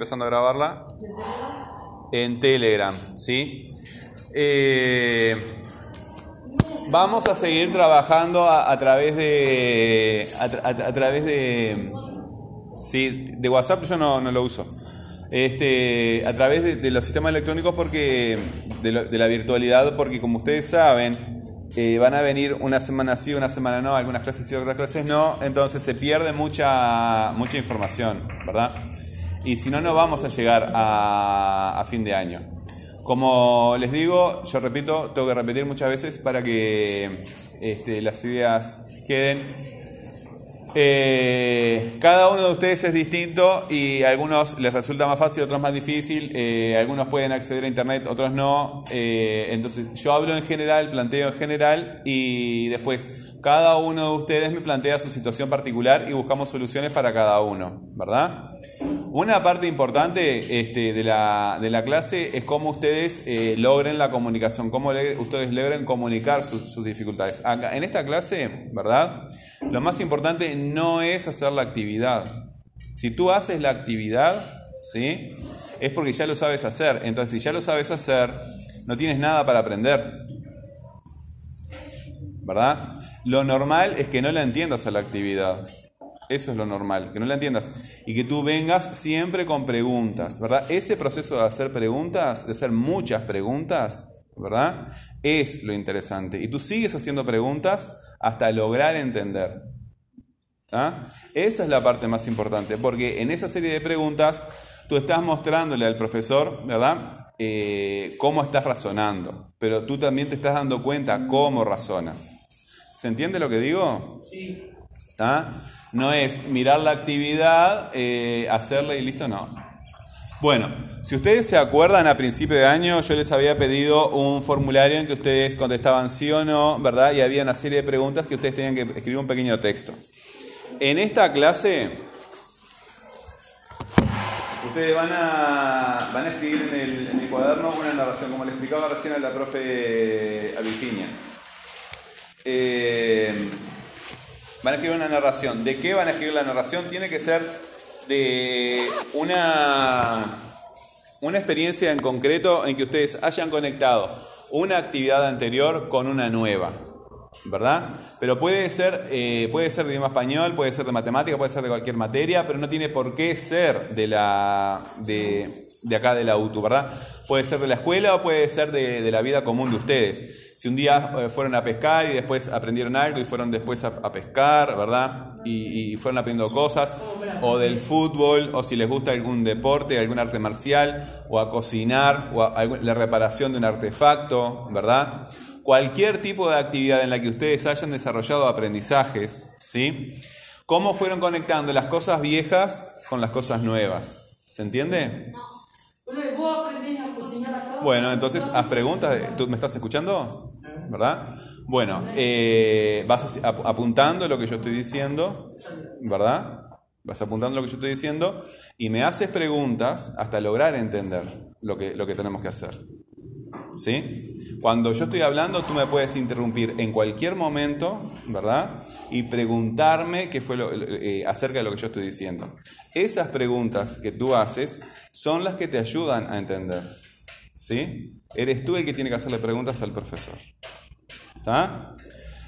empezando a grabarla en Telegram, ¿sí? Eh, vamos a seguir trabajando a, través de a, través de sí, de WhatsApp yo no, lo uso. Este, a través de, los sistemas electrónicos porque de, la virtualidad porque como ustedes saben eh, van a venir una semana sí, una semana no, algunas clases sí, otras clases no, entonces se pierde mucha mucha información, ¿verdad? Y si no, no vamos a llegar a, fin de año. Como les digo, yo repito, tengo que repetir muchas veces para que este, las ideas queden. Eh, cada uno de ustedes es distinto y a algunos les resulta más fácil, otros más difícil. Eh, algunos pueden acceder a internet, otros no. Eh, entonces, yo hablo en general, planteo en general y después cada uno de ustedes me plantea su situación particular y buscamos soluciones para cada uno, ¿verdad? Una parte importante este, de, la, de, la, clase es cómo ustedes eh, logren la comunicación, cómo ustedes logren comunicar sus dificultades. En esta clase, ¿verdad? Lo más importante no es hacer la actividad. Si tú haces la actividad, ¿sí? Es porque ya lo sabes hacer. Entonces, si ya lo sabes hacer, no tienes nada para aprender. ¿Verdad? Lo normal es que no la entiendas a la actividad. Eso es lo normal, que no la entiendas. Y que tú vengas siempre con preguntas, ¿verdad? Ese proceso de hacer preguntas, de hacer muchas preguntas, ¿verdad? Es lo interesante. Y tú sigues haciendo preguntas hasta lograr entender. ¿Ah? Esa es la parte más importante, porque en esa serie de preguntas tú estás mostrándole al profesor, ¿verdad? Eh, cómo estás razonando, pero tú también te estás dando cuenta cómo razonas. ¿Se entiende lo que digo? Sí. No es mirar la actividad, eh, hacerla y listo, no. Bueno, si ustedes se acuerdan, a principio de año yo les había pedido un formulario en que ustedes contestaban sí o no, ¿verdad? Y había una serie de preguntas que ustedes tenían que escribir un pequeño texto. En esta clase, ustedes van a, van a escribir en el, cuaderno una narración, como le explicaba recién a la profe a Virginia. Eh, van a escribir una narración. ¿De qué van a escribir la narración? Tiene que ser de una, una experiencia en concreto en que ustedes hayan conectado una actividad anterior con una nueva. ¿Verdad? Pero puede ser, eh, puede ser de idioma español, puede ser de matemática, puede ser de cualquier materia, pero no tiene por qué ser de la de, de acá de la UTU, ¿verdad? Puede ser de la escuela o puede ser de, de la vida común de ustedes si un día eh, fueron a pescar y después aprendieron algo y fueron después a, pescar, ¿verdad? Y, fueron aprendiendo cosas, o del fútbol, o si les gusta algún deporte, algún arte marcial, o a cocinar, o a la reparación de un artefacto, ¿verdad? Cualquier tipo de actividad en la que ustedes hayan desarrollado aprendizajes, ¿sí? ¿Cómo fueron conectando las cosas viejas con las cosas nuevas? ¿Se entiende? Bueno, entonces haz preguntas. ¿Tú me estás escuchando? ¿Verdad? Bueno, eh, vas apuntando lo que yo estoy diciendo, ¿verdad? Vas apuntando lo que yo estoy diciendo y me haces preguntas hasta lograr entender lo que, lo que tenemos que hacer. ¿Sí? Cuando yo estoy hablando, tú me puedes interrumpir en cualquier momento, ¿verdad? Y preguntarme qué fue eh, acerca de lo que yo estoy diciendo. Esas preguntas que tú haces son las que te ayudan a entender. ¿Sí? Eres tú el que tiene que hacerle preguntas al profesor. ¿Está?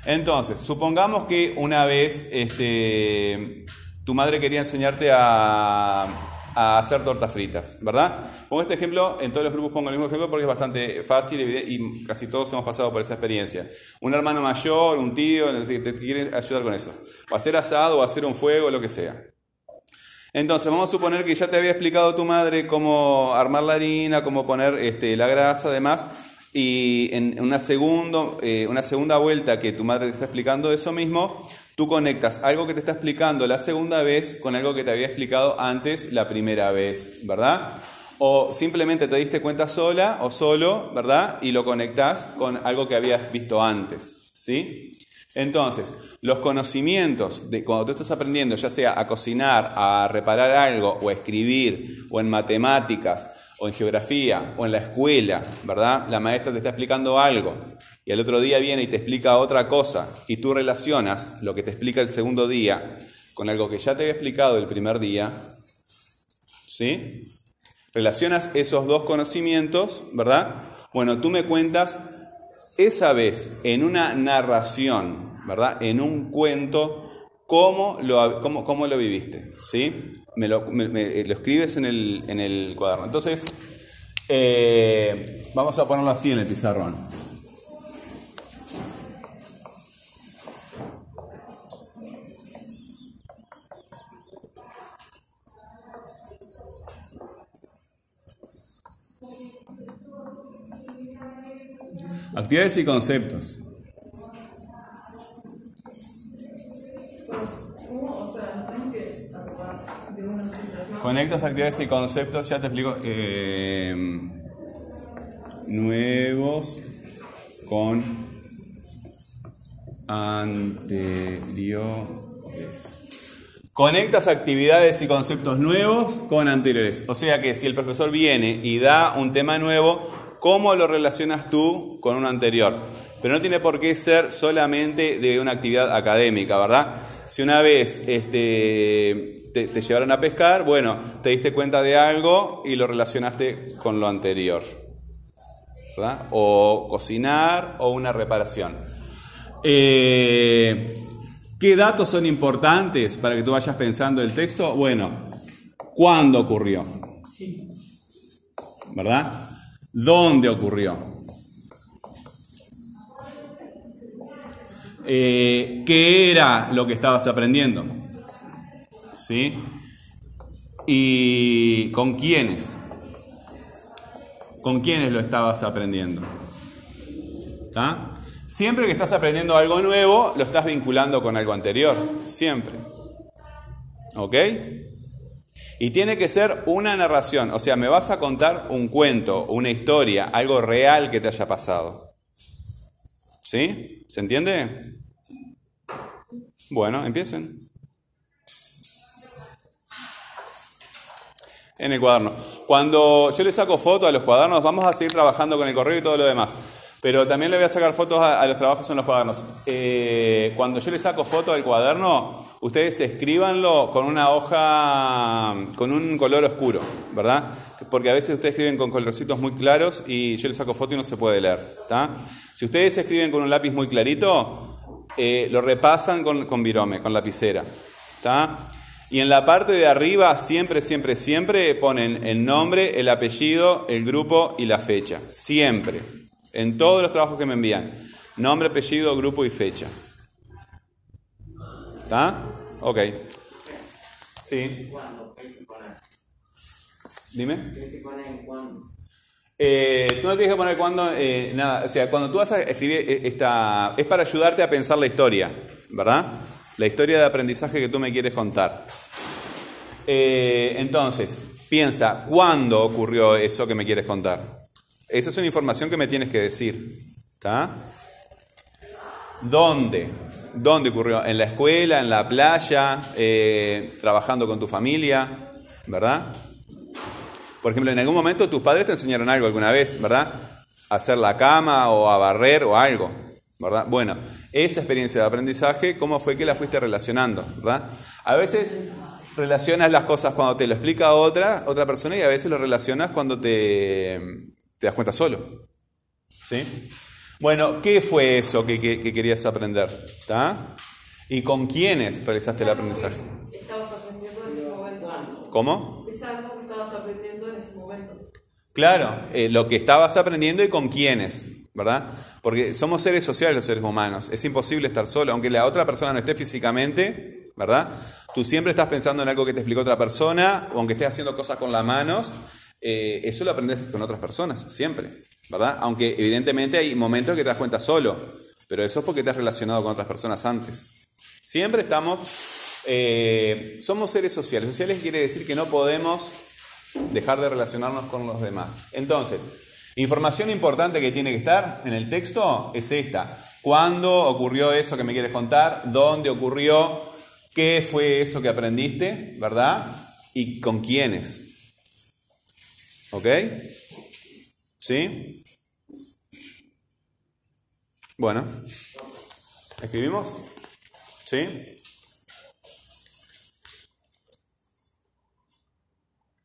Entonces, supongamos que una vez este, tu madre quería enseñarte a, hacer tortas fritas, ¿verdad? Pongo este ejemplo, en todos los grupos pongo el mismo ejemplo porque es bastante fácil y casi todos hemos pasado por esa experiencia. Un hermano mayor, un tío, te quiere ayudar con eso. O hacer asado, o hacer un fuego, lo que sea. Entonces, vamos a suponer que ya te había explicado tu madre cómo armar la harina, cómo poner este, la grasa, además, y en una, segundo, eh, una segunda vuelta que tu madre te está explicando eso mismo, tú conectas algo que te está explicando la segunda vez con algo que te había explicado antes la primera vez, ¿verdad? O simplemente te diste cuenta sola o solo, ¿verdad? Y lo conectas con algo que habías visto antes, ¿sí? Entonces, los conocimientos de cuando tú estás aprendiendo, ya sea a cocinar, a reparar algo, o a escribir, o en matemáticas, o en geografía, o en la escuela, ¿verdad? La maestra te está explicando algo y el otro día viene y te explica otra cosa y tú relacionas lo que te explica el segundo día con algo que ya te había explicado el primer día, ¿sí? Relacionas esos dos conocimientos, ¿verdad? Bueno, tú me cuentas esa vez en una narración, ¿verdad? En un cuento, cómo lo, cómo, cómo lo viviste, ¿sí? Me lo, lo escribes en el, en el, cuaderno. Entonces, eh, vamos a ponerlo así en el pizarrón. Actividades y conceptos. Conectas actividades y conceptos, ya te explico. Eh, nuevos con anteriores. Conectas actividades y conceptos nuevos con anteriores. O sea que si el profesor viene y da un tema nuevo, ¿cómo lo relacionas tú con uno anterior? Pero no tiene por qué ser solamente de una actividad académica, ¿verdad? Si una vez este, te, llevaron a pescar, bueno, te diste cuenta de algo y lo relacionaste con lo anterior. ¿verdad? O cocinar o una reparación. Eh, ¿Qué datos son importantes para que tú vayas pensando el texto? Bueno, ¿cuándo ocurrió? ¿Verdad? ¿Dónde ocurrió? Eh, qué era lo que estabas aprendiendo. ¿Sí? ¿Y con quiénes? ¿Con quiénes lo estabas aprendiendo? Siempre que estás aprendiendo algo nuevo, lo estás vinculando con algo anterior. Siempre. ¿Ok? Y tiene que ser una narración. O sea, me vas a contar un cuento, una historia, algo real que te haya pasado. ¿Sí? ¿Se entiende? Bueno, empiecen. En el cuaderno. Cuando yo le saco fotos a los cuadernos, vamos a seguir trabajando con el correo y todo lo demás. Pero también le voy a sacar fotos a, los trabajos en los cuadernos. Eh, cuando yo le saco fotos al cuaderno, ustedes escríbanlo con una hoja, con un color oscuro, ¿verdad? Porque a veces ustedes escriben con colorcitos muy claros y yo le saco foto y no se puede leer, ¿está? Si ustedes escriben con un lápiz muy clarito, eh, lo repasan con, con virome, con lapicera. Y en la parte de arriba, siempre, siempre, siempre ponen el nombre, el apellido, el grupo y la fecha. Siempre. En todos los trabajos que me envían. Nombre, apellido, grupo y fecha. ¿Está? Ok. Sí. Dime. Eh, tú no tienes que poner cuándo, eh, nada, o sea, cuando tú vas a escribir eh, esta, es para ayudarte a pensar la historia, ¿verdad? La historia de aprendizaje que tú me quieres contar. entonces, piensa, ¿cuándo ocurrió eso que me quieres contar? Esa es una información que me tienes que decir, ¿está? ¿Dónde? ¿Dónde ocurrió? ¿En la escuela, en la playa, trabajando con tu familia, ¿verdad? Por ejemplo, en algún momento tus padres te enseñaron algo alguna vez, ¿verdad? A hacer la cama o a barrer o algo, ¿verdad? Bueno, esa experiencia de aprendizaje, ¿cómo fue que la fuiste relacionando, ¿verdad? A veces relacionas las cosas cuando te lo explica otra, otra persona y a veces lo relacionas cuando te, te das cuenta solo. ¿Sí? Bueno, ¿qué fue eso que, querías aprender? ¿Está? ¿Y con quiénes realizaste el aprendizaje? ¿Cómo? Claro, eh, lo que estabas aprendiendo y con quiénes, ¿verdad? Porque somos seres sociales los seres humanos. Es imposible estar solo, aunque la otra persona no esté físicamente, ¿verdad? Tú siempre estás pensando en algo que te explicó otra persona, o aunque estés haciendo cosas con las manos, eh, eso lo aprendes con otras personas, siempre, ¿verdad? Aunque evidentemente hay momentos que te das cuenta solo, pero eso es porque te has relacionado con otras personas antes. Siempre estamos, eh, somos seres sociales. Sociales quiere decir que no podemos dejar de relacionarnos con los demás. Entonces, información importante que tiene que estar en el texto es esta. ¿Cuándo ocurrió eso que me quieres contar? ¿Dónde ocurrió? ¿Qué fue eso que aprendiste? ¿Verdad? ¿Y con quiénes? ¿Ok? ¿Sí? Bueno. ¿Escribimos? ¿Sí?